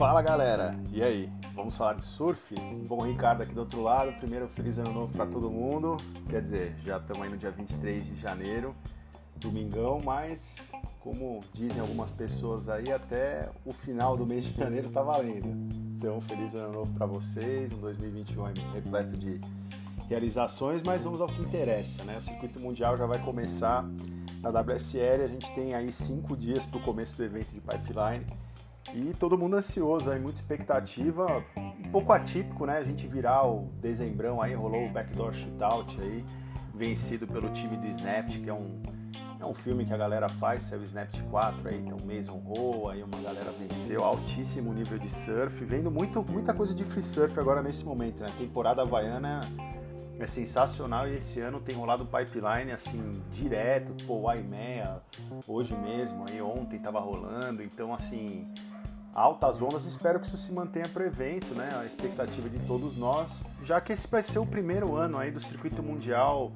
Fala galera, e aí? Vamos falar de surf? Bom, Ricardo aqui do outro lado. Primeiro, feliz ano novo para todo mundo. Quer dizer, já estamos aí no dia 23 de janeiro, domingão, mas como dizem algumas pessoas aí, até o final do mês de janeiro tá valendo. Então, feliz ano novo para vocês, um 2021 repleto de realizações, mas vamos ao que interessa, né? O circuito mundial já vai começar na WSL, a gente tem aí cinco dias para o começo do evento de pipeline e todo mundo ansioso, aí muita expectativa, um pouco atípico, né? A gente virar o dezembrão aí, rolou o backdoor shootout aí, vencido pelo time do Snapt, que é um, é um filme que a galera faz, saiu o Snapt 4 aí, então Mason Rowe, aí uma galera venceu, altíssimo nível de surf, vendo muito, muita coisa de free surf agora nesse momento, né? Temporada havaiana é sensacional e esse ano tem rolado pipeline assim direto, pô, o IMEA hoje mesmo, aí ontem tava rolando, então assim, altas ondas, espero que isso se mantenha para o evento, né? A expectativa de todos nós, já que esse vai ser o primeiro ano aí do circuito mundial,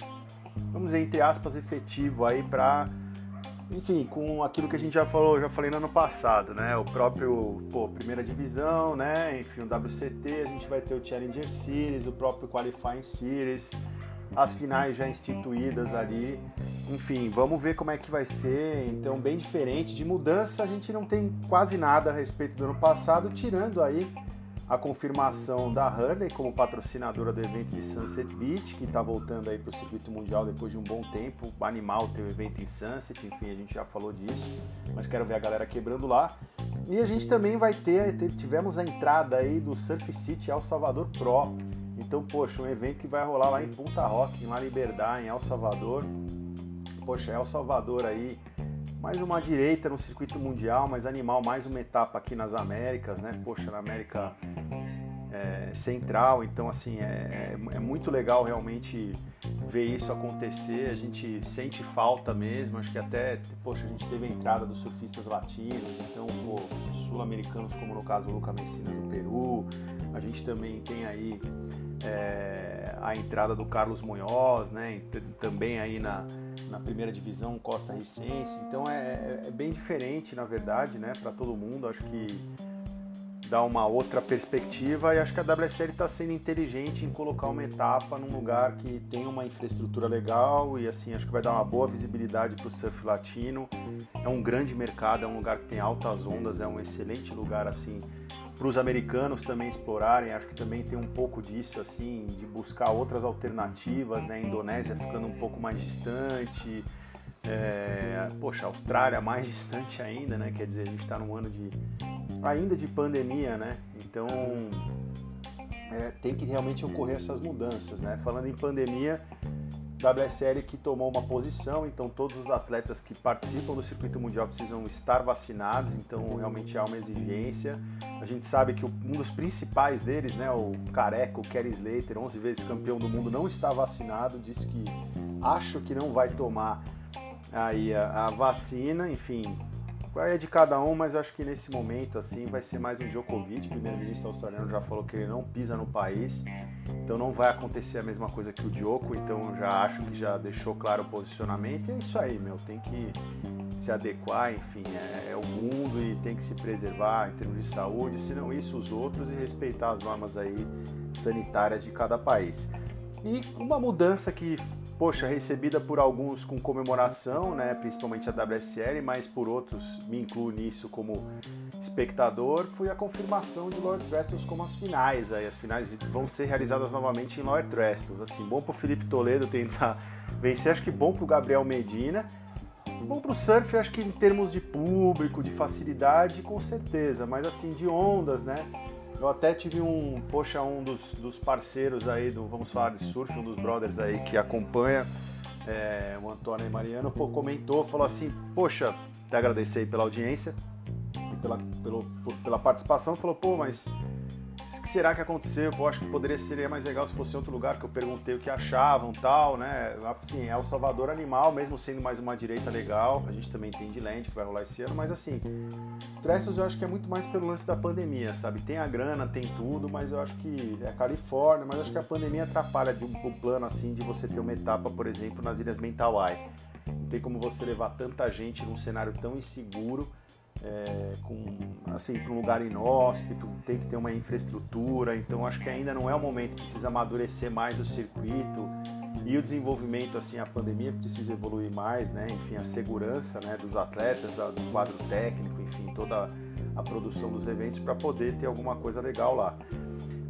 vamos dizer entre aspas efetivo aí para enfim, com aquilo que a gente já falou, já falei no ano passado, né? O próprio, pô, primeira divisão, né? Enfim, o WCT, a gente vai ter o Challenger Series, o próprio Qualifying Series, as finais já instituídas ali. Enfim, vamos ver como é que vai ser. Então, bem diferente. De mudança, a gente não tem quase nada a respeito do ano passado, tirando aí a confirmação da Hurley como patrocinadora do evento de Sunset Beach, que está voltando aí para o circuito mundial depois de um bom tempo. Animal tem o evento em Sunset, enfim, a gente já falou disso, mas quero ver a galera quebrando lá. E a gente também vai ter, tivemos a entrada aí do Surf City El Salvador Pro. Então, poxa, um evento que vai rolar lá em Punta Rock, em La Liberdade, em El Salvador. Poxa, El Salvador aí mais uma direita no circuito mundial, mas animal mais uma etapa aqui nas Américas, né? Poxa, na América é, Central, então assim é, é, é, muito legal realmente ver isso acontecer. A gente sente falta mesmo, acho que até poxa a gente teve a entrada dos surfistas latinos, então sul-americanos como no caso o Luca Messina do Peru, a gente também tem aí é, a entrada do Carlos Munhoz, né? Também aí na na primeira divisão Costa Ricense. Então é, é, é bem diferente, na verdade, né, para todo mundo. Acho que dá uma outra perspectiva e acho que a WSL está sendo inteligente em colocar uma etapa num lugar que tem uma infraestrutura legal e assim acho que vai dar uma boa visibilidade para o surf latino. É um grande mercado, é um lugar que tem altas ondas, é um excelente lugar assim para os americanos também explorarem. Acho que também tem um pouco disso, assim, de buscar outras alternativas, né? A Indonésia ficando um pouco mais distante, é, poxa, Austrália mais distante ainda, né? Quer dizer, a gente está num ano de ainda de pandemia, né? Então é, tem que realmente ocorrer essas mudanças, né? Falando em pandemia, WSL que tomou uma posição, então todos os atletas que participam do circuito mundial precisam estar vacinados, então realmente há uma exigência. A gente sabe que um dos principais deles, né, o Careco, o Kerry Slater, 11 vezes campeão do mundo, não está vacinado, disse que acho que não vai tomar aí a, a vacina, enfim, é de cada um, mas acho que nesse momento assim vai ser mais um Djokovic. O primeiro-ministro australiano já falou que ele não pisa no país, então não vai acontecer a mesma coisa que o Djoko. Então eu já acho que já deixou claro o posicionamento. E é isso aí, meu. Tem que se adequar, enfim, é, é o mundo e tem que se preservar em termos de saúde, se não isso os outros e respeitar as normas aí sanitárias de cada país. E uma mudança que poxa, recebida por alguns com comemoração, né, principalmente a WSL, mas por outros me incluo nisso como espectador, foi a confirmação de Lower Trestles como as finais. Aí as finais vão ser realizadas novamente em Lower Trestles. Assim, bom para o Felipe Toledo tentar vencer, acho que bom para o Gabriel Medina. Bom para o surf, acho que em termos de público, de facilidade, com certeza, mas assim, de ondas, né? Eu até tive um, poxa, um dos, dos parceiros aí do Vamos Falar de Surf, um dos brothers aí que acompanha, é, o Antônio e Mariano, pô, comentou, falou assim, poxa, até agradecer aí pela audiência e pela, pelo, pela participação, falou, pô, mas será que aconteceu? Eu acho que poderia ser mais legal se fosse em outro lugar, que eu perguntei o que achavam tal, né? Assim, é o Salvador Animal, mesmo sendo mais uma direita legal. A gente também tem de Land, que vai rolar esse ano, mas assim, Trestles eu acho que é muito mais pelo lance da pandemia, sabe? Tem a grana, tem tudo, mas eu acho que é Califórnia, mas eu acho que a pandemia atrapalha de um, um plano assim de você ter uma etapa, por exemplo, nas Ilhas Mentawai. Não tem como você levar tanta gente num cenário tão inseguro é, com assim para um lugar inóspito, tem que ter uma infraestrutura, então acho que ainda não é o momento, precisa amadurecer mais o circuito e o desenvolvimento assim a pandemia precisa evoluir mais, né? Enfim, a segurança, né, dos atletas, do quadro técnico, enfim, toda a produção dos eventos para poder ter alguma coisa legal lá.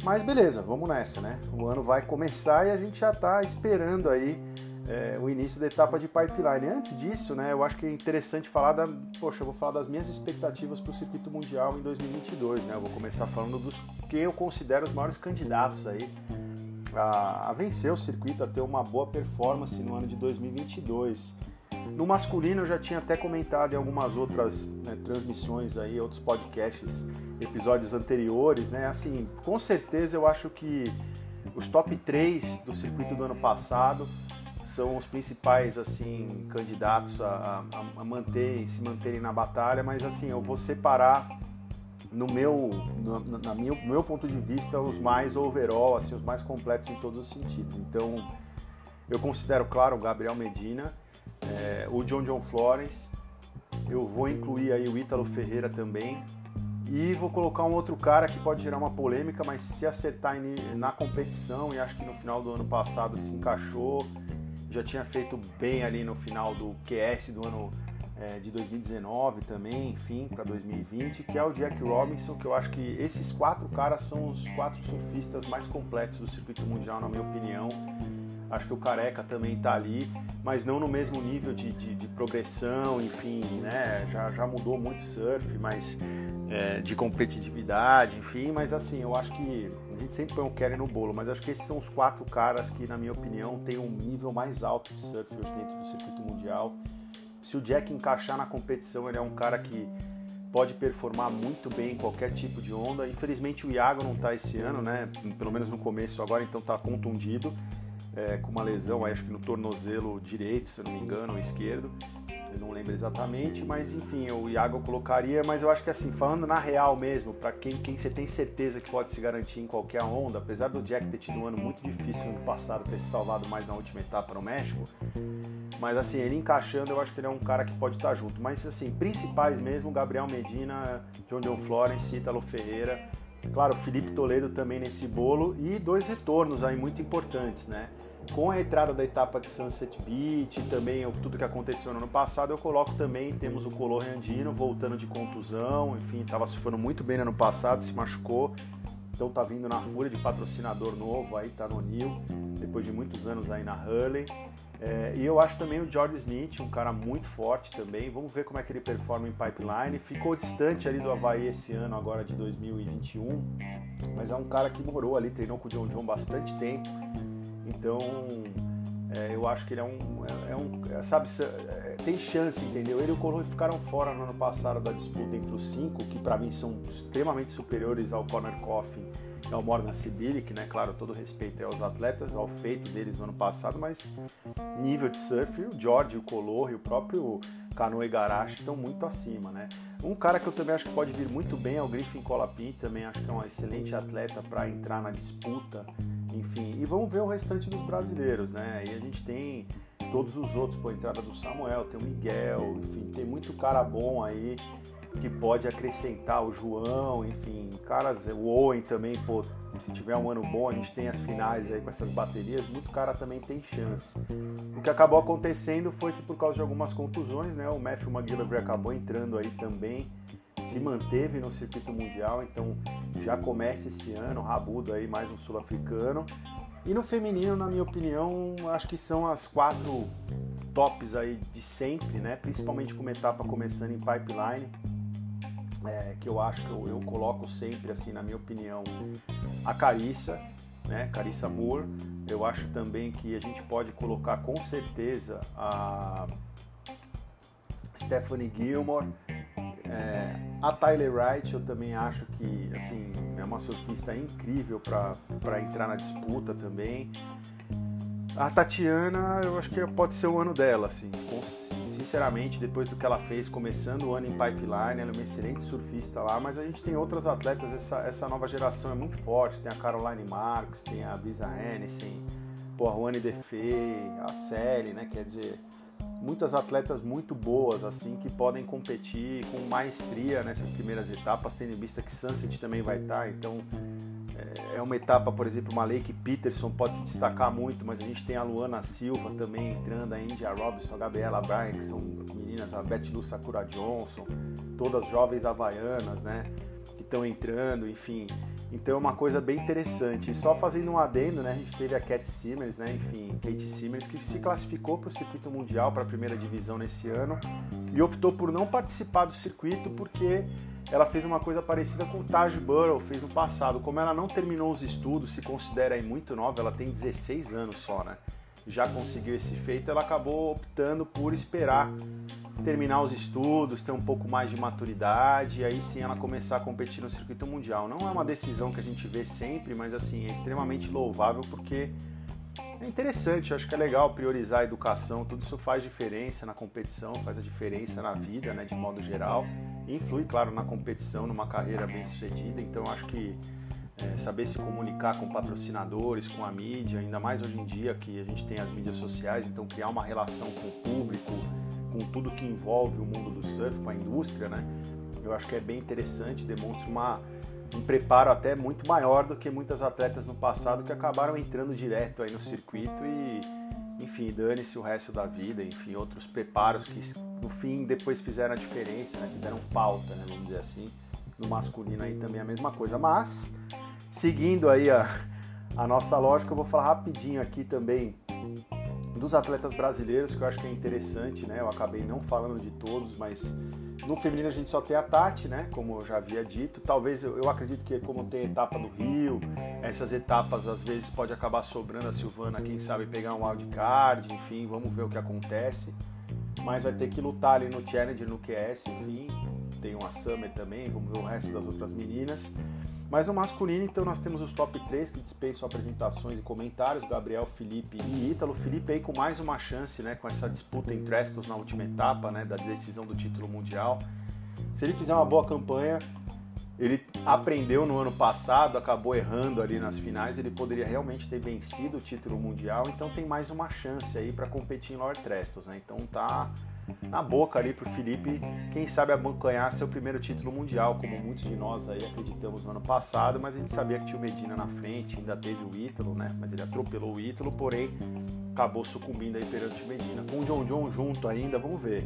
Mas beleza, vamos nessa, né? O ano vai começar e a gente já está esperando aí é, o início da etapa de pipeline. Antes disso, né, eu acho que é interessante falar da, poxa, eu vou falar das minhas expectativas para o circuito mundial em 2022, né? Eu vou começar falando dos que eu considero os maiores candidatos aí a, a vencer o circuito, a ter uma boa performance no ano de 2022. No masculino eu já tinha até comentado em algumas outras né, transmissões aí, outros podcasts, episódios anteriores, né? Assim, com certeza eu acho que os top 3 do circuito do ano passado são os principais assim candidatos a, a, a manter, se manterem na batalha, mas assim eu vou separar no meu, na no meu ponto de vista os mais overall, assim os mais completos em todos os sentidos. Então eu considero claro o Gabriel Medina, é, o John John Florence, eu vou incluir aí o Ítalo Ferreira também e vou colocar um outro cara que pode gerar uma polêmica, mas se acertar na competição e acho que no final do ano passado se encaixou já tinha feito bem ali no final do QS do ano é, de 2019 também, enfim, para 2020, que é o Jack Robinson, que eu acho que esses quatro caras são os quatro surfistas mais completos do circuito mundial, na minha opinião. Acho que o Careca também está ali, mas não no mesmo nível de, de, de, progressão, enfim, né? Já, já mudou muito surf, mas é, de competitividade, enfim, mas assim, eu acho que a gente sempre põe o Kelly no bolo, mas acho que esses são os quatro caras que, na minha opinião, têm um nível mais alto de surf hoje dentro do circuito mundial. Se o Jack encaixar na competição, ele é um cara que pode performar muito bem em qualquer tipo de onda. Infelizmente o Iago não está esse ano, né? Pelo menos no começo agora, então está contundido é, com uma lesão, acho que no tornozelo direito, se eu não me engano, ou esquerdo. Eu não lembro exatamente, mas enfim, o Iago eu colocaria, mas eu acho que assim, falando na real mesmo, para quem, quem você tem certeza que pode se garantir em qualquer onda, apesar do Jack ter tido um ano muito difícil no ano passado, ter se salvado mais na última etapa no México, mas assim, ele encaixando, eu acho que ele é um cara que pode estar junto. Mas assim, principais mesmo, Gabriel Medina, John John Florence, Ítalo Ferreira, claro, Felipe Toledo também nesse bolo e dois retornos aí muito importantes, né? Com a entrada da etapa de Sunset Beach também tudo que aconteceu no ano passado, eu coloco também, temos o Color Andino voltando de contusão, enfim, estava surfando muito bem no ano passado, se machucou, então tá vindo na fúria de patrocinador novo aí, tá no Nil, depois de muitos anos aí na Hurley. É, e eu acho também o George Smith, um cara muito forte também. Vamos ver como é que ele performa em pipeline. Ficou distante ali do Havaí esse ano, agora de 2021, mas é um cara que morou ali, treinou com o John John bastante tempo. Então, é, eu acho que ele é um, é, é um é, sabe, é, tem chance, entendeu? Ele e o Color ficaram fora no ano passado da disputa entre os cinco, que para mim são extremamente superiores ao Conor Coffin e ao Morgan Sibilic, né? Claro, todo respeito aos atletas, ao feito deles no ano passado, mas nível de surf, o George, o Color e o próprio Canoe Garache estão muito acima, né? Um cara que eu também acho que pode vir muito bem é o Griffin Colapin, também acho que é um excelente atleta para entrar na disputa enfim. E vamos ver o restante dos brasileiros, né? Aí a gente tem todos os outros, pô, a entrada do Samuel, tem o Miguel, enfim, tem muito cara bom aí que pode acrescentar o João, enfim, caras, o Owen também, pô, se tiver um ano bom, a gente tem as finais aí com essas baterias, muito cara também tem chance. O que acabou acontecendo foi que por causa de algumas contusões, né, o Matthew McGillivray acabou entrando aí também se manteve no circuito mundial, então já começa esse ano, rabudo aí, mais um sul-africano. E no feminino, na minha opinião, acho que são as quatro tops aí de sempre, né? Principalmente com uma etapa começando em pipeline, é, que eu acho que eu, eu, coloco sempre, assim, na minha opinião, a Carissa, né? Carissa Moore. Eu acho também que a gente pode colocar com certeza a Stephanie Gilmore é, a Tyler Wright eu também acho que assim é uma surfista incrível para entrar na disputa também. A Tatiana, eu acho que pode ser o ano dela, assim, sinceramente, depois do que ela fez, começando o ano em pipeline, ela é uma excelente surfista lá, mas a gente tem outras atletas, essa, essa nova geração é muito forte, tem a Caroline Marks, tem a Brisa Hennessy, pô, a Juane Defei, a Sally, né, quer dizer, muitas atletas muito boas assim que podem competir com maestria nessas primeiras etapas, tendo em vista que Sunset também vai estar, então é uma etapa, por exemplo, uma Lake Peterson pode se destacar muito, mas a gente tem a Luana Silva também entrando, a India Robinson, a Gabriela Bryan, que são meninas, a Beth Lu Sakura Johnson, todas jovens havaianas, né? Que estão entrando, enfim. Então é uma coisa bem interessante. E só fazendo um adendo, né? A gente teve a Cat Simmers, né? Enfim, Kate Simmers, que se classificou para o circuito mundial, para a primeira divisão nesse ano, e optou por não participar do circuito porque ela fez uma coisa parecida com o Taj Burrow fez no passado. Como ela não terminou os estudos, se considera aí muito nova, ela tem 16 anos só, né? Já conseguiu esse feito, ela acabou optando por esperar terminar os estudos, ter um pouco mais de maturidade, e aí sim ela começar a competir no circuito mundial. Não é uma decisão que a gente vê sempre, mas assim, é extremamente louvável porque é interessante, eu acho que é legal priorizar a educação, tudo isso faz diferença na competição, faz a diferença na vida, né, de modo geral. Influi, claro, na competição, numa carreira bem sucedida, então eu acho que é, saber se comunicar com patrocinadores, com a mídia, ainda mais hoje em dia que a gente tem as mídias sociais, então criar uma relação com o público, com tudo que envolve o mundo do surf, com a indústria, né? Eu acho que é bem interessante, demonstra uma um preparo até muito maior do que muitas atletas no passado que acabaram entrando direto aí no circuito e, enfim, dane-se o resto da vida, enfim, outros preparos que no fim depois fizeram a diferença, né? fizeram falta, né? vamos dizer assim. No masculino aí também é a mesma coisa. Mas, seguindo aí a, a nossa lógica, eu vou falar rapidinho aqui também dos atletas brasileiros, que eu acho que é interessante, né? Eu acabei não falando de todos, mas no feminino a gente só tem a Tati, né? Como eu já havia dito. Talvez eu, eu acredito que como tem a etapa do Rio, essas etapas às vezes pode acabar sobrando a Silvana, quem sabe pegar um wildcard, enfim, vamos ver o que acontece. Mas vai ter que lutar ali no Challenger, no QS, enfim. Tem uma Summer também, vamos ver o resto das outras meninas. Mas no masculino, então, nós temos os top 3 que dispensam apresentações e comentários, Gabriel, Felipe e Ítalo. Felipe aí com mais uma chance, né, com essa disputa entre estos na última etapa, né, da decisão do título mundial. Se ele fizer uma boa campanha, ele aprendeu no ano passado, acabou errando ali nas finais, ele poderia realmente ter vencido o título mundial, então tem mais uma chance aí para competir em Lower Trestos, né? Então tá na boca ali pro Felipe, quem sabe abancanhar seu primeiro título mundial, como muitos de nós aí acreditamos no ano passado, mas a gente sabia que tinha o Medina na frente, ainda teve o Ítalo, né? Mas ele atropelou o Ítalo, porém acabou sucumbindo aí perante o Medina. Com o John John junto ainda, vamos ver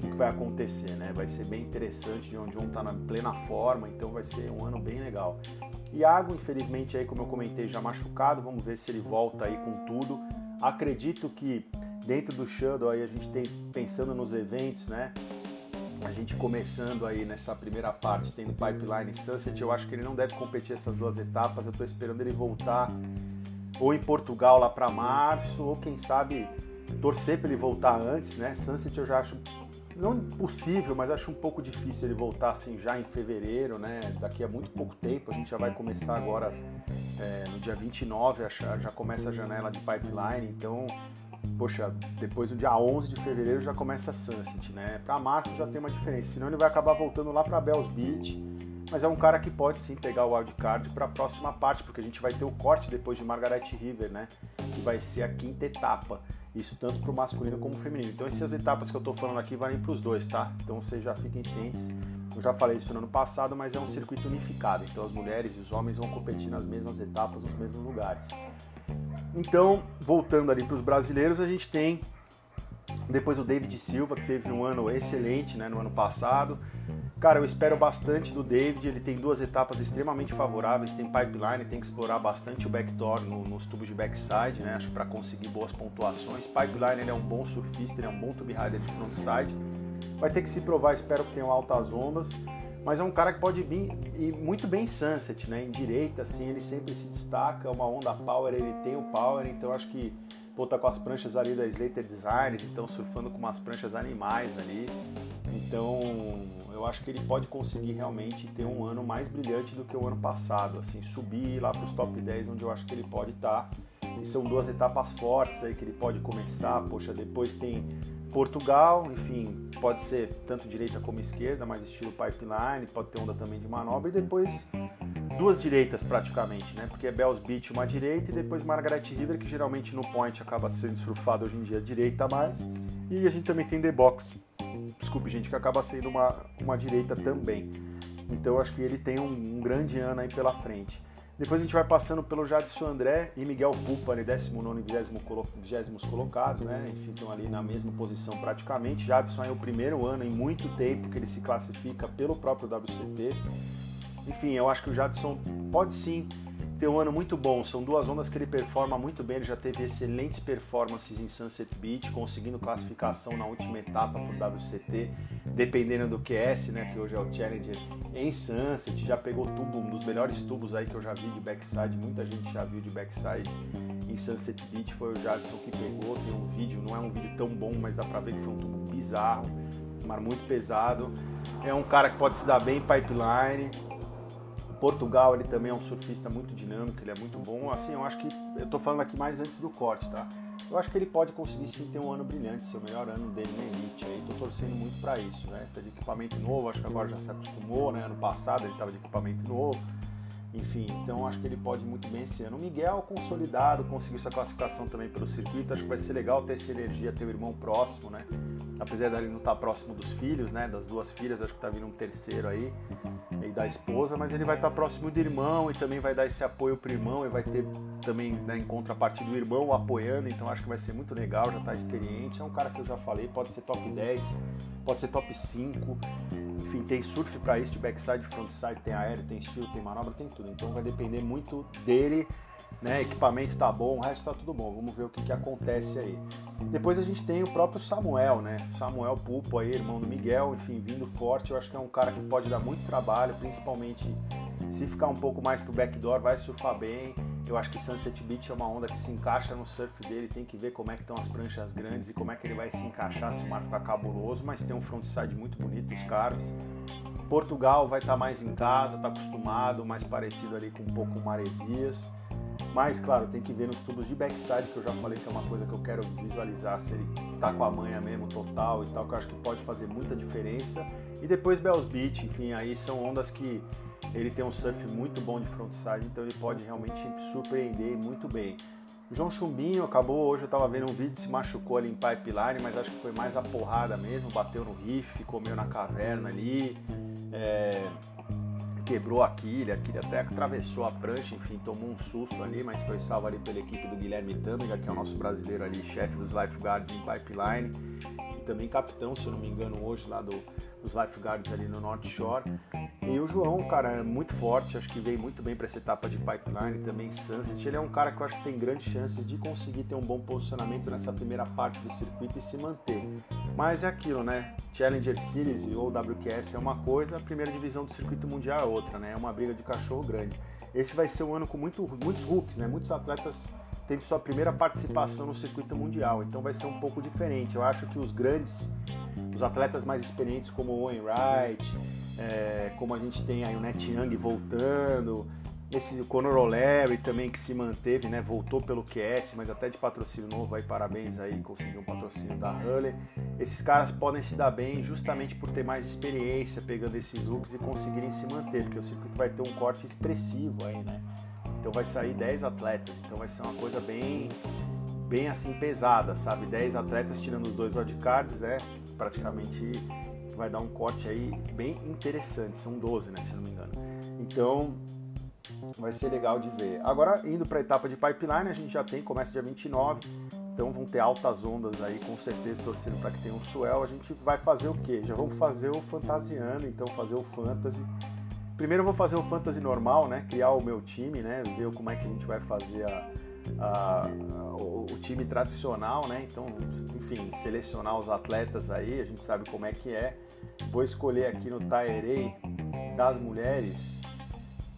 o que, vai acontecer, né? Vai ser bem interessante. John John tá na plena forma, então vai ser um ano bem legal. Iago, infelizmente, aí, como eu comentei, já machucado. Vamos ver se ele volta aí com tudo. Acredito que dentro do Shadow aí a gente tem pensando nos eventos, né? A gente começando aí nessa primeira parte, tendo Pipeline e Sunset, eu acho que ele não deve competir essas duas etapas. Eu tô esperando ele voltar ou em Portugal lá para março, ou quem sabe torcer para ele voltar antes, né? Sunset eu já acho não impossível, mas acho um pouco difícil ele voltar assim já em fevereiro, né? Daqui a muito pouco tempo, a gente já vai começar agora é, no dia 29, já, começa a janela de pipeline, então, poxa, depois no dia 11 de fevereiro já começa a Sunset, né? Para março já tem uma diferença, senão ele vai acabar voltando lá para Bells Beach, mas é um cara que pode sim pegar o wildcard para a próxima parte, porque a gente vai ter o corte depois de Margaret River, né? Que vai ser a quinta etapa. Isso tanto para o masculino como o feminino. Então essas etapas que eu estou falando aqui valem para os dois, tá? Então vocês já fiquem cientes. Eu já falei isso no ano passado, mas é um circuito unificado. Então as mulheres e os homens vão competir nas mesmas etapas, nos mesmos lugares. Então, voltando ali para os brasileiros, a gente tem depois o David Silva, que teve um ano excelente né, no ano passado. Cara, eu espero bastante do David. Ele tem duas etapas extremamente favoráveis. Tem pipeline, tem que explorar bastante o backdoor no, nos tubos de backside, né? Acho para conseguir boas pontuações. Pipeline ele é um bom surfista, ele é um bom tube rider de frontside. Vai ter que se provar, espero que tenha altas ondas. Mas é um cara que pode vir e muito bem em sunset, né? Em direita, assim, ele sempre se destaca. É uma onda power, ele tem o power, então acho que pô, tá com as pranchas ali da Slater Design, então surfando com umas pranchas animais ali. Então, eu acho que ele pode conseguir realmente ter um ano mais brilhante do que o ano passado, assim, subir lá para os top 10, onde eu acho que ele pode estar. Tá. E são duas etapas fortes aí que ele pode começar. Poxa, depois tem Portugal, enfim, pode ser tanto direita como esquerda, mas estilo pipeline, pode ter onda também de manobra, e depois duas direitas praticamente, né? Porque é Bells Beach uma direita e depois Margaret River, que geralmente no point acaba sendo surfado hoje em dia direita mais, E a gente também tem The Box, desculpe gente, que acaba sendo uma, uma direita também. Então eu acho que ele tem um, um grande ano aí pela frente. Depois a gente vai passando pelo Jadson André e Miguel Pupa, ali 19 e 20 colocados, né? Enfim, estão ali na mesma posição praticamente. Jadson é o primeiro ano em muito tempo que ele se classifica pelo próprio WCT. Enfim, eu acho que o Jadson pode sim ter um ano muito bom. São duas ondas que ele performa muito bem. Ele já teve excelentes performances em Sunset Beach, conseguindo classificação na última etapa por WCT, dependendo do QS, né, que hoje é o Challenger, em Sunset. Já pegou tubo, um dos melhores tubos aí que eu já vi de backside. Muita gente já viu de backside em Sunset Beach. Foi o Jadson que pegou. Tem um vídeo, não é um vídeo tão bom, mas dá pra ver que foi um tubo bizarro, mar muito pesado. É um cara que pode se dar bem em pipeline Portugal, ele também é um surfista muito dinâmico, ele é muito bom. Assim, eu acho que eu tô falando aqui mais antes do corte, tá? Eu acho que ele pode conseguir sim ter um ano brilhante, ser o melhor ano dele na Elite. Aí tô torcendo muito para isso, né? Tá de equipamento novo, acho que agora já se acostumou, né? Ano passado ele tava de equipamento novo. Enfim, então acho que ele pode muito bem esse ano. O Miguel, consolidado, conseguiu sua classificação também pelo circuito. Acho que vai ser legal ter essa energia, ter o irmão próximo, né? Apesar dele não estar tá próximo dos filhos, né? Das duas filhas, acho que tá vindo um terceiro aí, e da esposa, mas ele vai estar tá próximo do irmão e também vai dar esse apoio pro irmão e vai ter também, né, em contrapartida do irmão apoiando, então acho que vai ser muito legal, já tá experiente. É um cara que eu já falei, pode ser top 10, pode ser top 5 enfim, tem surf para isso, de backside, frontside, tem aéreo, tem estilo, tem manobra, tem tudo. Então vai depender muito dele, né? Equipamento tá bom, o resto tá tudo bom. Vamos ver o que, que acontece aí. Depois a gente tem o próprio Samuel, né? Samuel Pulpo aí, irmão do Miguel, enfim, vindo forte. Eu acho que é um cara que pode dar muito trabalho, principalmente se ficar um pouco mais pro backdoor, vai surfar bem. Eu acho que Sunset Beach é uma onda que se encaixa no surf dele, tem que ver como é que estão as pranchas grandes e como é que ele vai se encaixar se o mar ficar cabuloso, mas tem um frontside muito bonito, os carves. Portugal vai estar tá mais em casa, está acostumado, mais parecido ali com um pouco maresias. Mas, claro, tem que ver nos tubos de backside, que eu já falei que é uma coisa que eu quero visualizar se ele tá com a manha mesmo total e tal, que eu acho que pode fazer muita diferença. E depois Bells Beach, enfim, aí são ondas que ele tem um surf muito bom de frontside, então ele pode realmente surpreender muito bem. João Chumbinho acabou, hoje eu estava vendo um vídeo, se machucou ali em pipeline, mas acho que foi mais a porrada mesmo, bateu no riff, meio na caverna ali, é, quebrou a quilha, a quilha até atravessou a prancha, enfim, tomou um susto ali, mas foi salvo ali pela equipe do Guilherme Tâmega, que é o nosso brasileiro ali, chefe dos lifeguards em pipeline, e também capitão, se eu não me engano, hoje lá do, dos lifeguards ali no North Shore. E o João, cara, é muito forte, acho que veio muito bem para essa etapa de pipeline, também Sunset. Ele é um cara que eu acho que tem grandes chances de conseguir ter um bom posicionamento nessa primeira parte do circuito e se manter. Mas é aquilo, né? Challenger Series ou WQS é uma coisa, a primeira divisão do circuito mundial é outra, né? É uma briga de cachorro grande. Esse vai ser um ano com muito, muitos rookies, né? Muitos atletas tendo sua primeira participação no circuito mundial, então vai ser um pouco diferente. Eu acho que os grandes, os atletas mais experientes como o Owen Wright, é, como a gente tem aí o Net Young voltando, esse Conor O'Leary também que se manteve, né, voltou pelo QS, mas até de patrocínio novo aí, parabéns aí, conseguiu um patrocínio da Hurley. Esses caras podem se dar bem justamente por ter mais experiência pegando esses hooks e conseguirem se manter, porque o circuito vai ter um corte expressivo aí, né? Então vai sair 10 atletas, então vai ser uma coisa bem bem assim pesada, sabe? 10 atletas tirando os dois wildcards, né? Praticamente vai dar um corte aí bem interessante. São 12, né? Se não me engano. Então vai ser legal de ver. Agora, indo para a etapa de pipeline, a gente já tem, começa dia 29. Então vão ter altas ondas aí, com certeza, torcendo para que tenha um swell. A gente vai fazer o quê? Já vamos fazer o fantasiando, então fazer o fantasy. Primeiro eu vou fazer o fantasy normal, né? Criar o meu time, né? Ver como é que a gente vai fazer a, a, o, o, time tradicional, né? Então, enfim, selecionar os atletas aí, a gente sabe como é que é. Vou escolher aqui no Taerei das mulheres.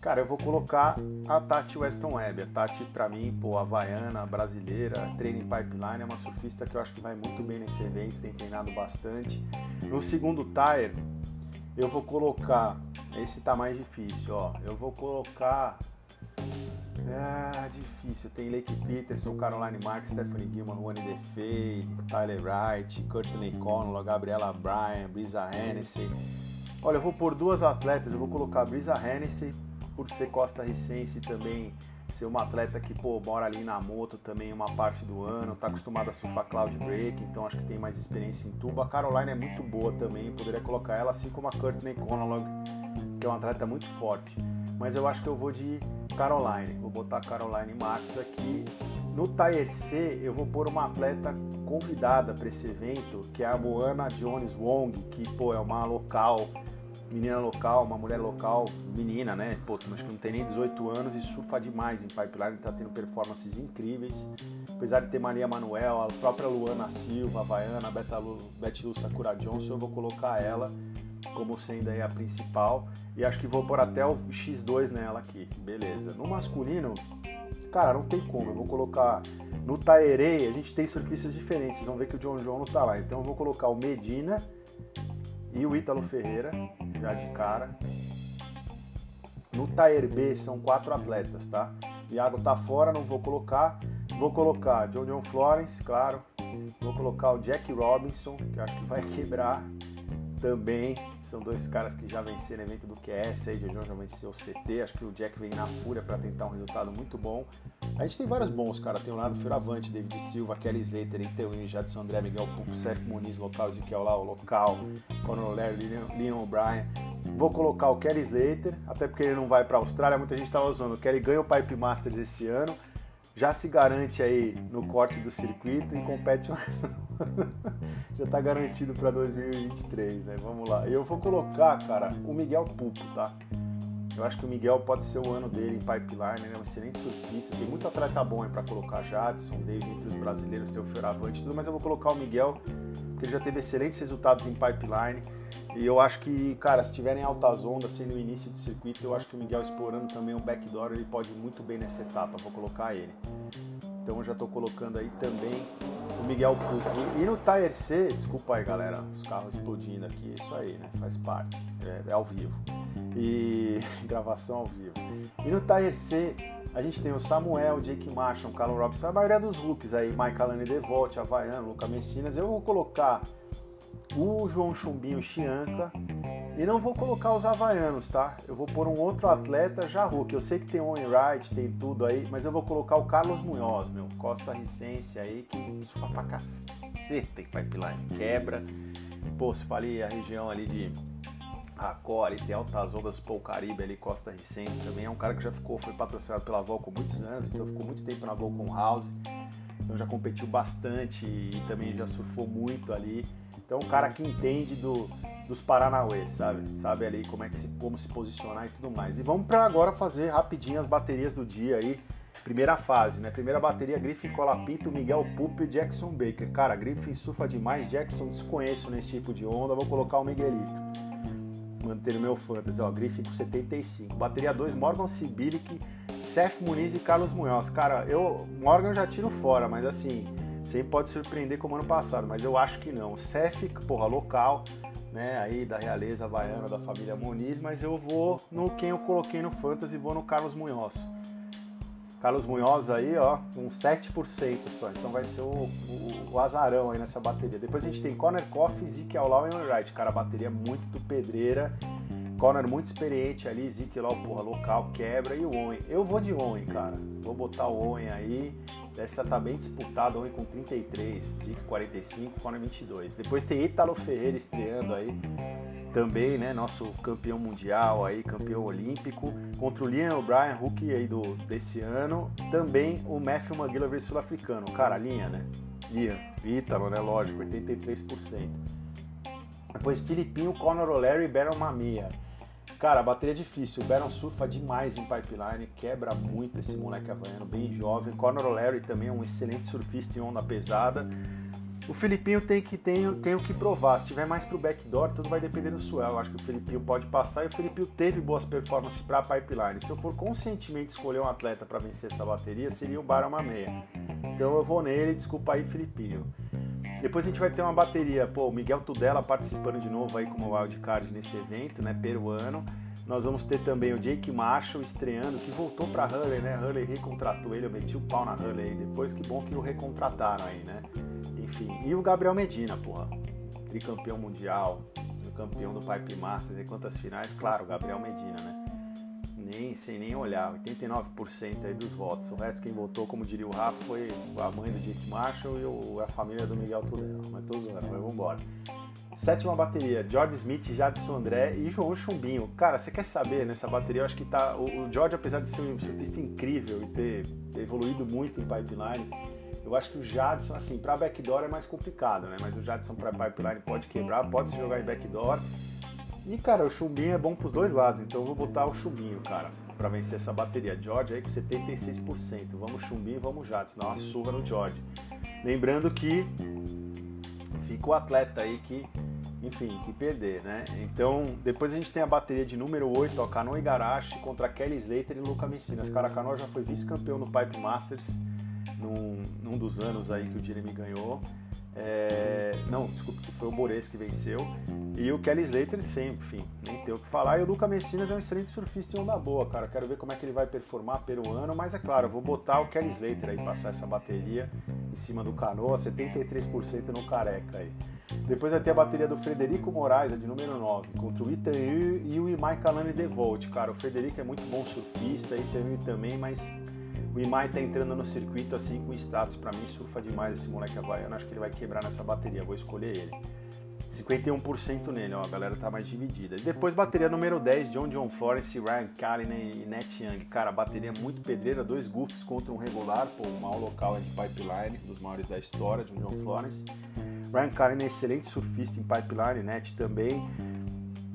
Cara, eu vou colocar a Tati Weston Webb. A Tati, pra mim, pô, havaiana, brasileira, training pipeline, é uma surfista que eu acho que vai muito bem nesse evento, tem treinado bastante. No segundo tire, eu vou colocar. Esse tá mais difícil, ó. Eu vou colocar ah, difícil. Tem Lake Peterson, Caroline Marks, Stephanie Gilman, Juan DeFay, Tyler Wright, Courtney Connell, Gabriela Bryan, Brisa Hennessy. Olha, eu vou por duas atletas. Eu vou colocar Brisa Hennessy, por ser Costa Ricense também ser uma atleta que, pô, mora ali na moto também uma parte do ano, tá acostumada a surfar cloud break, então acho que tem mais experiência em tubo. A Caroline é muito boa também, poderia colocar ela assim como a Courtney Conlog, que é uma atleta muito forte. Mas eu acho que eu vou de Caroline, vou botar a Caroline Max aqui. No Tier C, eu vou pôr uma atleta convidada para esse evento, que é a Moana Jones Wong, que, pô, é uma local menina local, uma mulher local, menina, né? Pô, acho que não tem nem 18 anos e surfa demais em pipeline, tá tendo performances incríveis. Apesar de ter Maria Manuel, a própria Luana Silva, a Havaiana, a Betty Lu Sakura Johnson, eu vou colocar ela como sendo aí a principal. E acho que vou pôr até o X2 nela aqui, beleza. No masculino, cara, não tem como. Eu vou colocar no Taerei, a gente tem surfistas diferentes. Vocês vão ver que o John John não tá lá. Então eu vou colocar o Medina e o Ítalo Ferreira, já de cara. No Taer B são quatro atletas, tá? Iago tá fora, não vou colocar. Vou colocar John John Florence, claro. Vou colocar o Jack Robinson, que acho que vai quebrar também. São dois caras que já venceram evento do QS, aí John já venceu o CT. Acho que o Jack vem na fúria para tentar um resultado muito bom. A gente tem vários bons, cara. Tem o Leonardo Fioravante, David Silva, Kelly Slater, Inteuini, Jadson André, Miguel Pupo, Seth Muniz, local, Ezequiel o local, Conor Larry, Leon O'Brien. Vou colocar o Kelly Slater, até porque ele não vai para a Austrália. Muita gente estava usando. O Kelly ganha o Pipe Masters esse ano já se garante aí no corte do circuito e compete já está garantido para 2023, né? Vamos lá. Eu vou colocar, cara, o Miguel Pupo, tá? Eu acho que o Miguel pode ser o ano dele em pipeline, ele é um excelente surfista, tem muito atleta bom aí para colocar Jadson, David entre os brasileiros, tem o Fioravante e tudo, mas eu vou colocar o Miguel, porque ele já teve excelentes resultados em pipeline. E eu acho que, cara, se tiverem altas ondas, sendo o início do circuito, eu acho que o Miguel explorando também o backdoor, ele pode ir muito bem nessa etapa, vou colocar ele. Então eu já estou colocando aí também o Miguel Pupo. E no Tire C, desculpa aí galera, os carros explodindo aqui, isso aí, né? Faz parte, é, é ao vivo. E gravação ao vivo. E no Tire C, a gente tem o Samuel, Jake Marshall, Callum Robson, a maioria dos looks aí, Mike Alane Devote, Havaiano, Luca Messinas. Eu vou colocar o João Chumbinho Chianca. E não vou colocar os havaianos, tá? Eu vou pôr um outro atleta já Hulk. Eu sei que tem Owen Wright, tem tudo aí, mas eu vou colocar o Carlos Munhoz, meu, Costa Ricense aí, que surfa pra caceta em pipeline, quebra. Pô, se falei a região ali de Racó, ali tem altas ondas, pô, o Caribe ali, Costa Ricense também. É um cara que já ficou, foi patrocinado pela Volcom muitos anos, então ficou muito tempo na Volcom House. Então já competiu bastante e também já surfou muito ali. Então, um cara que entende do, dos Paranauê, sabe? Sabe ali como é que se, como se posicionar e tudo mais. E vamos para agora fazer rapidinho as baterias do dia aí. Primeira fase, né? Primeira bateria, Griffin Colapinto, Miguel Pupo e Jackson Baker. Cara, Griffin surfa demais, Jackson desconheço nesse tipo de onda, vou colocar o Miguelito. Manter o meu fantasy, ó, Griffin com 75. Bateria 2, Morgan Sibilic, Seth Muniz e Carlos Munhoz. Cara, eu, Morgan já tiro fora, mas assim, Sempre pode surpreender como ano passado, mas eu acho que não. Cef, porra, local, né, aí da realeza havaiana da família Muniz, mas eu vou no quem eu coloquei no Fantasy, vou no Carlos Munhoz. Carlos Munhoz aí, ó, com 7% só, então vai ser o, o, o, azarão aí nessa bateria. Depois a gente tem Conor Coffey, Zeke Aulau e Wright, cara, bateria muito pedreira. Conor muito experiente ali, Zeke lá, porra, local, quebra e o Owen. Eu vou de Owen, cara. Vou botar o Owen aí. Essa tá bem disputada, Owen com 33, Zico 45, Conor 22. Depois tem Italo Ferreira estreando aí, também, né, nosso campeão mundial aí, campeão olímpico, contra o Liam O'Brien, rookie aí do, desse ano. Também o Matthew McGillivray sul-africano, cara, linha, né? Liam, Ítalo, né, lógico, 83%. Depois Filipinho, Conor O'Leary e Baron Mamia. Cara, a bateria é difícil. O Baron surfa demais em pipeline, quebra muito esse moleque havaiano, bem jovem. Conor O'Leary também é um excelente surfista em onda pesada. O Filipinho tem que tem, tem o que provar. Se tiver mais pro backdoor, tudo vai depender do swell. Eu acho que o Filipinho pode passar e o Filipinho teve boas performances para pipeline. Se eu for conscientemente escolher um atleta para vencer essa bateria, seria o Baron Mameia. Então eu vou nele, desculpa aí, Filipinho. Depois a gente vai ter uma bateria, pô, o Miguel Tudela participando de novo aí como wildcard nesse evento, né, peruano. Nós vamos ter também o Jake Marshall estreando, que voltou para Hurley, né? Hurley recontratou ele, eu meti o pau na Hurley aí depois, que bom que o recontrataram aí, né? Enfim, e o Gabriel Medina, porra, tricampeão mundial, campeão do Pipe Masters e quantas finais, claro, Gabriel Medina, né? Nem, sem nem olhar, 89% aí dos votos. O resto quem votou, como diria o Rafa, foi a mãe do Jake Marshall e o, a família do Miguel Tudela. Mas tô zoando, mas vambora. Sétima bateria, George Smith, Jadson André e João Chumbinho. Cara, você quer saber nessa bateria? Eu acho que tá. O, o George, apesar de ser um surfista incrível e ter, ter evoluído muito em pipeline, eu acho que o Jadson, assim, para backdoor é mais complicado, né? Mas o Jadson para pipeline pode quebrar, pode se jogar em backdoor. E, cara, o chumbinho é bom pros dois lados, então eu vou botar o chumbinho, cara, para vencer essa bateria. George aí com 76%. Vamos chumbinho, vamos dá uma surra no George. Lembrando que fica o atleta aí que, enfim, que perder, né? Então, depois a gente tem a bateria de número 8, ó, Kano Igarashi contra Kelly Slater e Luca Messinas. Cara, Kano já foi vice-campeão no Pipe Masters num, num dos anos aí que o Jeremy ganhou. É, não, desculpa, que foi o Bores que venceu. E o Kelly Slater sempre, enfim, nem tem o que falar. E o Luca Messinas é um excelente surfista e onda boa, cara. Quero ver como é que ele vai performar peruano, mas é claro, vou botar o Kelly Slater aí, passar essa bateria em cima do canoa, 73% no careca aí. Depois vai ter a bateria do Frederico Moraes, a de número 9, contra o Itaú e o Imai Kalani Devolt. Cara, o Frederico é muito bom surfista, Itaú também, mas o Imai tá entrando no circuito assim com status. Para mim, surfa demais esse moleque havaiano. Acho que ele vai quebrar nessa bateria. Vou escolher ele. 51% nele, ó, a galera tá mais dividida. E depois bateria número 10, John John Florence, Ryan Callen e Net Young. Cara, bateria muito pedreira, dois goofs contra um regular, pô, o mal local é de pipeline, dos maiores da história, John John Florence. Ryan Callen é excelente surfista em pipeline, Net também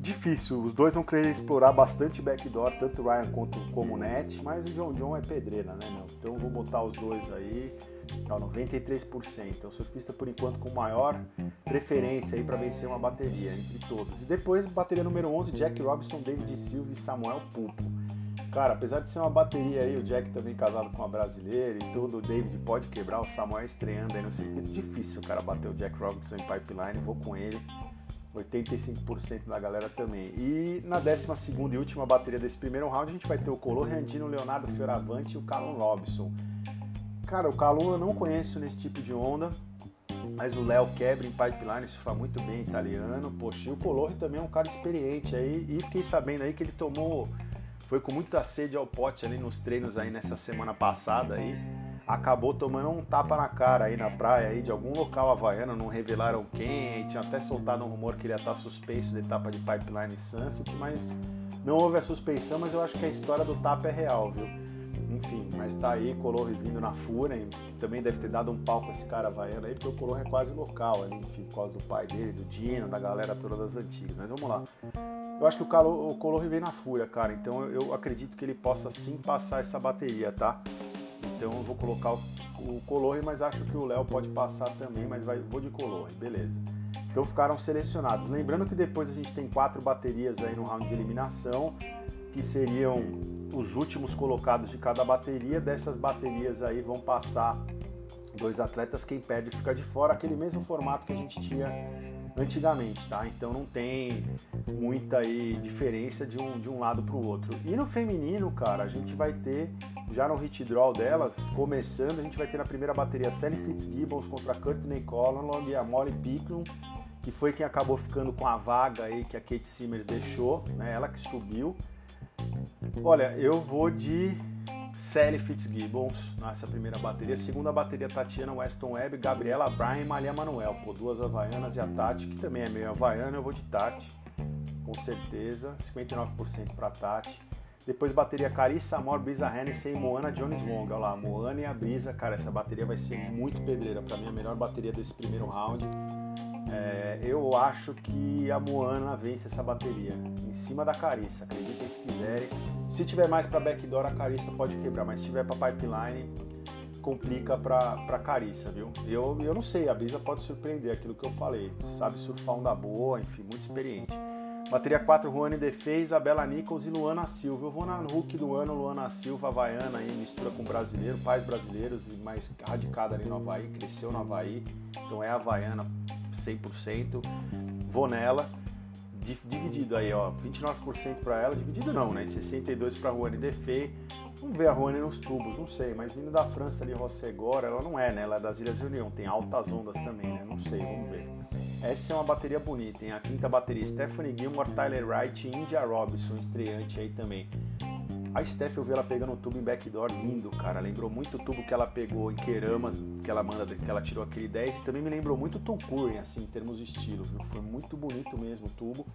difícil. Os dois vão querer explorar bastante backdoor, tanto o Ryan quanto como o Net, mas o John John é pedreira, né, meu? Então vou botar os dois aí, ó, 93%. É o surfista, por enquanto, com maior preferência aí para vencer uma bateria entre todos. E depois, bateria número 11, Jack Robinson, David Silva e Samuel Pulpo. Cara, apesar de ser uma bateria aí, o Jack também casado com uma brasileira e tudo, o David pode quebrar, o Samuel estreando aí no circuito. Difícil, cara, bater o Jack Robinson em pipeline, vou com ele. 85% da galera também. E na 12 e última bateria desse primeiro round, a gente vai ter o Color Randino, Leonardo Fioravante e o Calum Robson. Cara, o Calum eu não conheço nesse tipo de onda, mas o Léo quebra em pipeline, surfa muito bem italiano. Poxa, e o Color também é um cara experiente aí. E fiquei sabendo aí que ele tomou, foi com muita sede ao pote ali nos treinos aí nessa semana passada aí acabou tomando um tapa na cara aí na praia aí de algum local havaiano, não revelaram quem, tinha até soltado um rumor que ele ia estar suspenso da etapa de Pipeline Sunset, mas não houve a suspensão, mas eu acho que a história do tapa é real, viu? Enfim, mas tá aí, Color vindo na fúria, também deve ter dado um pau com esse cara havaiano aí, porque o Color é quase local ali, enfim, por causa do pai dele, do Dino, da galera toda das antigas. Mas vamos lá. Eu acho que o, o Color vem na fúria, cara, então eu acredito que ele possa sim passar essa bateria, tá? Então eu vou colocar o, o Colorre, mas acho que o Léo pode passar também, mas vai, vou de Colorre, beleza. Então ficaram selecionados. Lembrando que depois a gente tem quatro baterias aí no round de eliminação, que seriam os últimos colocados de cada bateria. Dessas baterias aí vão passar dois atletas, quem perde fica de fora, aquele mesmo formato que a gente tinha antigamente, tá? Então não tem muita aí diferença de um, de um lado para o outro. E no feminino, cara, a gente vai ter já no hit draw delas, começando, a gente vai ter na primeira bateria Sally Fitzgibbons contra Courtney Conlon e a Molly Picklum, que foi quem acabou ficando com a vaga aí que a Kate Simmers deixou, né? Ela que subiu. Olha, eu vou de Sally Fitzgibbons nessa primeira bateria. Segunda bateria, Tatiana Weston Webb, Gabriela Bryan e Malia Manuel. Pô, duas havaianas e a Tati, que também é meio havaiana, eu vou de Tati, com certeza. 59% para Tati. Depois bateria Carissa Amor, Brisa Hennessy e Moana Jones Wong. Olha lá, Moana e a Brisa. Cara, essa bateria vai ser muito pedreira. Para mim, a melhor bateria desse primeiro round. É, eu acho que a Moana vence essa bateria em cima da Carissa. Acreditem se quiserem. Se tiver mais para backdoor, a Carissa pode quebrar, mas se tiver para pipeline, complica para Carissa, viu? Eu, eu não sei, a Brisa pode surpreender aquilo que eu falei. Sabe surfar onda boa, enfim, muito experiente. Bateria 4, Juane Defe, Isabela Nichols e Luana Silva. Eu vou na Hulk do ano, Luana Silva, havaiana aí, mistura com brasileiro, pais brasileiros e mais radicada ali no Havaí, cresceu no Havaí, então é havaiana 100%. Vou nela, dividido aí, ó, 29% para ela, dividido não, né? 62 para Juane Defei. Vamos ver a Juane nos tubos, não sei, mas vindo da França ali, Rossegor, ela não é, né? Ela é das Ilhas Reunião, tem altas ondas também, né? Não sei, vamos ver. Essa é uma bateria bonita, hein? A quinta bateria, Stephanie Gilmore, Tyler Wright e India Robinson, estreante aí também. A Steph eu vi ela pegando o tubo em backdoor lindo, cara. Lembrou muito o tubo que ela pegou em Queramas, que ela manda, que ela tirou aquele 10. E também me lembrou muito o Curry, assim, em termos de estilo, viu? Foi muito bonito mesmo o tubo.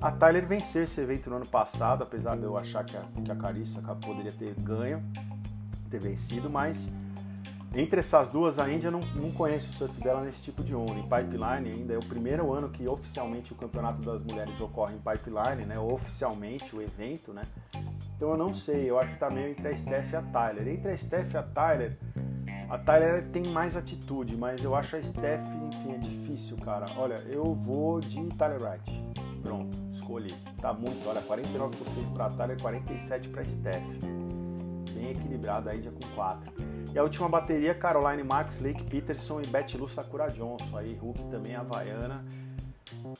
A Tyler venceu esse evento no ano passado, apesar de eu achar que a, que a Carissa poderia ter ganho, ter vencido, mas entre essas duas, a Índia não, não conhece o surf dela nesse tipo de onda. Em pipeline ainda é o primeiro ano que oficialmente o campeonato das mulheres ocorre em pipeline, né? Oficialmente o evento, né? Então eu não sei, eu acho que tá meio entre a Steph e a Tyler. Entre a Steph e a Tyler, a Tyler tem mais atitude, mas eu acho a Steph, enfim, é difícil, cara. Olha, eu vou de Tyler Wright. Pronto, escolhi. Tá muito, olha, 49% para Tyler, 47% para Steph. Bem equilibrado a Índia com 4. E a última bateria, Caroline Max, Lake Peterson e Betty Lu Sakura Johnson. Aí, Hulk também Havaiana.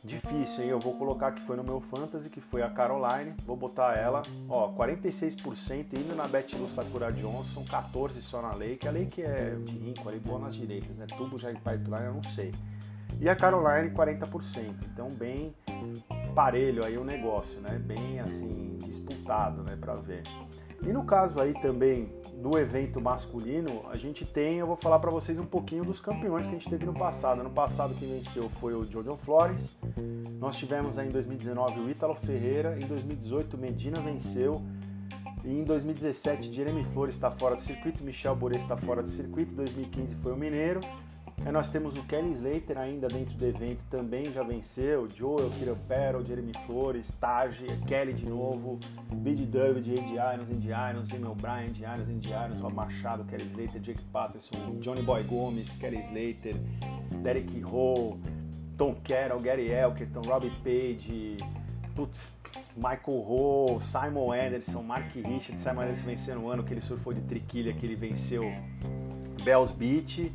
Difícil, hein? Eu vou colocar que foi no meu Fantasy, que foi a Caroline. Vou botar ela, ó, 46% indo na Betty Lu Sakura Johnson, 14% só na Lake. A Lake é de rinco ali, boa nas direitas, né? Tubo já em pipeline, eu não sei. E a Caroline, 40%. Então, bem parelho aí o negócio, né? Bem, assim, disputado, né? Pra ver. E no caso aí também do evento masculino, a gente tem, eu vou falar para vocês um pouquinho dos campeões que a gente teve no passado. No passado quem venceu foi o Jordan Flores. Nós tivemos aí em 2019 o Ítalo Ferreira, em 2018 Medina venceu. E em 2017 Jeremy Flores está fora do circuito, Michel Boret está fora do circuito, 2015 foi o Mineiro. Aí nós temos o Kelly Slater ainda dentro do evento, também já venceu. Joel, Kieran Perro, Jeremy Flores, Taj, Kelly de novo, Bid David, Andy Irons, Andy Irons, Jamie O'Brien, Andy Irons, Andy Irons, Rob Machado, Kelly Slater, Jake Patterson, Johnny Boy Gomes, Kelly Slater, Derek Ho, Tom Carroll, Gary Elkerton, Robbie Page, putz, Michael Ho, Simon Anderson, Mark Richards, Simon Anderson venceu no ano que ele surfou de triquilha, que ele venceu Bells Beach,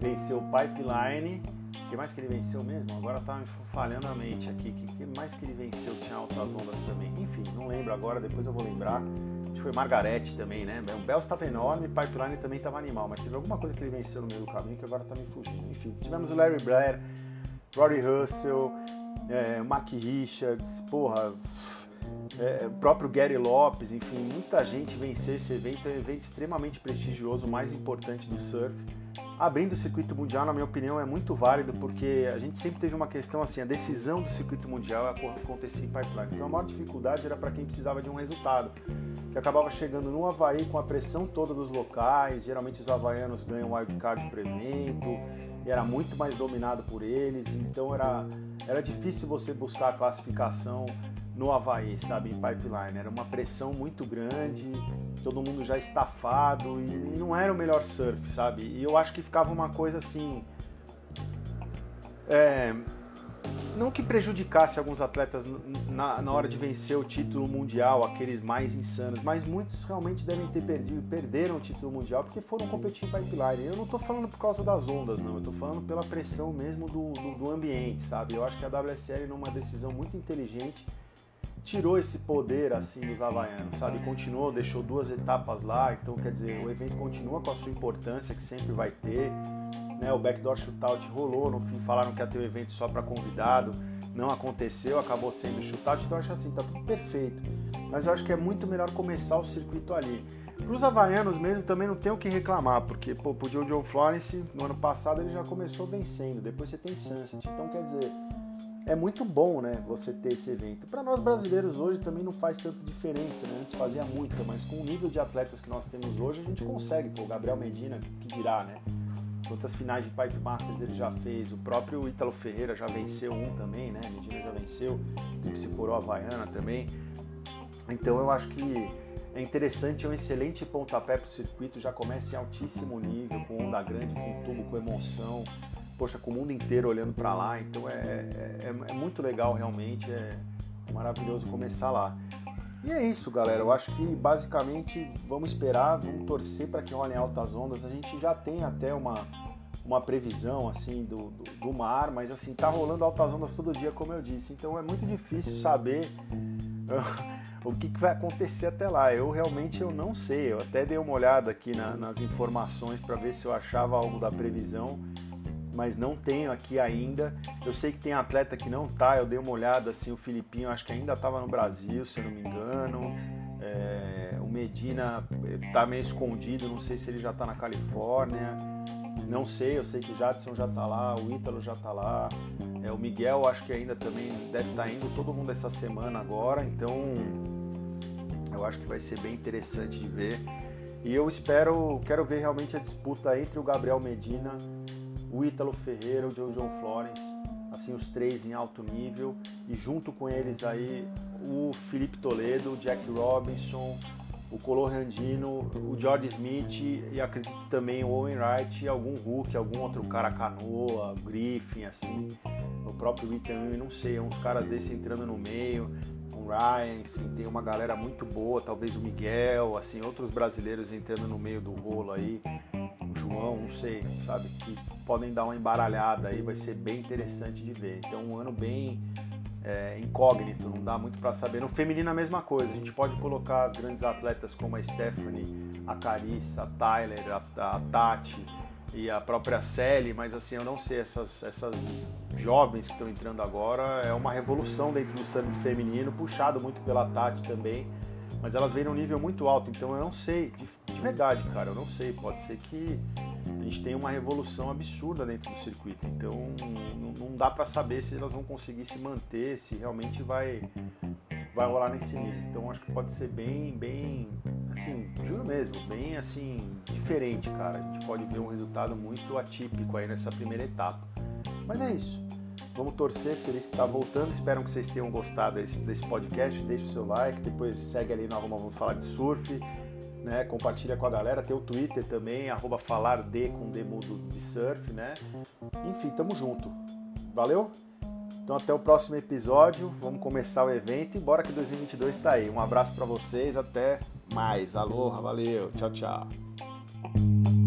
venceu Pipeline. O que mais que ele venceu mesmo? Agora tá me falhando a mente aqui. O que mais que ele venceu? Tinha altas ondas também. Enfim, não lembro agora, depois eu vou lembrar. Acho que foi Margarete também, né? O Bells estava enorme, Pipeline também estava animal, mas teve alguma coisa que ele venceu no meio do caminho que agora tá me fugindo. Enfim, tivemos o Larry Blair, Rory Russell, é, Mark Richards, porra é, o próprio Gary Lopes, enfim, muita gente venceu esse evento, é um evento extremamente prestigioso, o mais importante do surf. Abrindo o circuito mundial, na minha opinião, é muito válido, porque a gente sempre teve uma questão assim, a decisão do circuito mundial acontecia em pipeline. Então a maior dificuldade era para quem precisava de um resultado, que acabava chegando no Havaí com a pressão toda dos locais, geralmente os havaianos ganham wildcard para evento, e era muito mais dominado por eles, então era, era difícil você buscar a classificação no Havaí, sabe, em pipeline. Era uma pressão muito grande, todo mundo já estafado e, não era o melhor surf, sabe? E eu acho que ficava uma coisa assim. É, não que prejudicasse alguns atletas na, na, hora de vencer o título mundial, aqueles mais insanos, mas muitos realmente devem ter perdido, perderam o título mundial porque foram competir em pipeline. Eu não estou falando por causa das ondas, não, eu estou falando pela pressão mesmo do, do, do ambiente, sabe? Eu acho que a WSL, numa decisão muito inteligente, tirou esse poder assim dos havaianos, sabe? Continuou, deixou duas etapas lá, então quer dizer, o evento continua com a sua importância que sempre vai ter. Né? O backdoor shootout rolou, no fim falaram que ia ter o um evento só para convidado, não aconteceu, acabou sendo shootout, então eu acho assim, tá tudo perfeito. Mas eu acho que é muito melhor começar o circuito ali. Para os havaianos mesmo também não tem o que reclamar, porque pô, pro Joe Florence no ano passado ele já começou vencendo, depois você tem Sunset, então quer dizer, é muito bom, né, você ter esse evento. Para nós brasileiros hoje também não faz tanta diferença, né? Antes fazia muita, mas com o nível de atletas que nós temos hoje, a gente consegue. Pô, Gabriel Medina, que dirá, né? Quantas finais de Pipe Masters ele já fez? O próprio Ítalo Ferreira já venceu um também, né? Medina já venceu, Tríplice Coroa Havaiana também. Então eu acho que é interessante, é um excelente pontapé para o circuito, já começa em altíssimo nível, com onda grande, com tubo, com emoção poxa, com o mundo inteiro olhando para lá. Então é, é, é, é, muito legal realmente, é maravilhoso começar lá. E é isso, galera. Eu acho que basicamente vamos esperar, vamos torcer para que rolem altas ondas. A gente já tem até uma, uma previsão assim do, do, do, mar, mas assim tá rolando altas ondas todo dia, como eu disse. Então é muito difícil saber o que, que, vai acontecer até lá. Eu realmente eu não sei. Eu até dei uma olhada aqui na, nas informações para ver se eu achava algo da previsão mas não tenho aqui ainda. Eu sei que tem atleta que não tá, eu dei uma olhada assim, o Filipinho acho que ainda estava no Brasil, se eu não me engano. É... Medina está meio escondido, não sei se ele já está na Califórnia. Não sei, eu sei que o Jadson já está lá, o Ítalo já está lá. É, o Miguel acho que ainda também deve estar tá indo, todo mundo essa semana agora, então eu acho que vai ser bem interessante de ver. E eu espero, quero ver realmente a disputa entre o Gabriel Medina, o Ítalo Ferreira, o João Florence, assim os três em alto nível. E junto com eles aí o Felipe Toledo, o Jack Robinson, o Colo Randino, o George Smith e acredito também o Owen Wright e algum Hulk, algum outro cara canoa, Griffin, assim, o próprio Ethan, não sei, uns caras desses entrando no meio, Ryan, enfim, tem uma galera muito boa, talvez o Miguel, assim, outros brasileiros entrando no meio do rolo aí, o João, não sei, sabe, que podem dar uma embaralhada aí, vai ser bem interessante de ver. Então, um ano bem é, incógnito, não dá muito para saber. No feminino a mesma coisa, a gente pode colocar as grandes atletas como a Stephanie, a Carissa, a Tyler, a, a Tati e a própria Sally, mas assim, eu não sei, essas, essas jovens que estão entrando agora. É uma revolução dentro do surf feminino, puxado muito pela Tati também, mas elas vêm num nível muito alto, então eu não sei, de, de verdade, cara, eu não sei, pode ser que a gente tem uma revolução absurda dentro do circuito. Então não, dá para saber se elas vão conseguir se manter, se realmente vai vai rolar nesse nível. Então acho que pode ser bem, bem, assim, juro mesmo, bem assim diferente, cara. A gente pode ver um resultado muito atípico aí nessa primeira etapa. Mas é isso. Vamos torcer, feliz que está voltando. Espero que vocês tenham gostado desse, desse podcast. Deixe o seu like, depois segue ali no Arruma Vamos Falar de Surf né? Compartilha com a galera. Tem o Twitter também, arroba falar de com D mudo de surf, né? Enfim, tamo junto. Valeu? Então até o próximo episódio. Vamos começar o evento e bora que 2022 está aí. Um abraço para vocês, até mais. Aloha, valeu, tchau, tchau.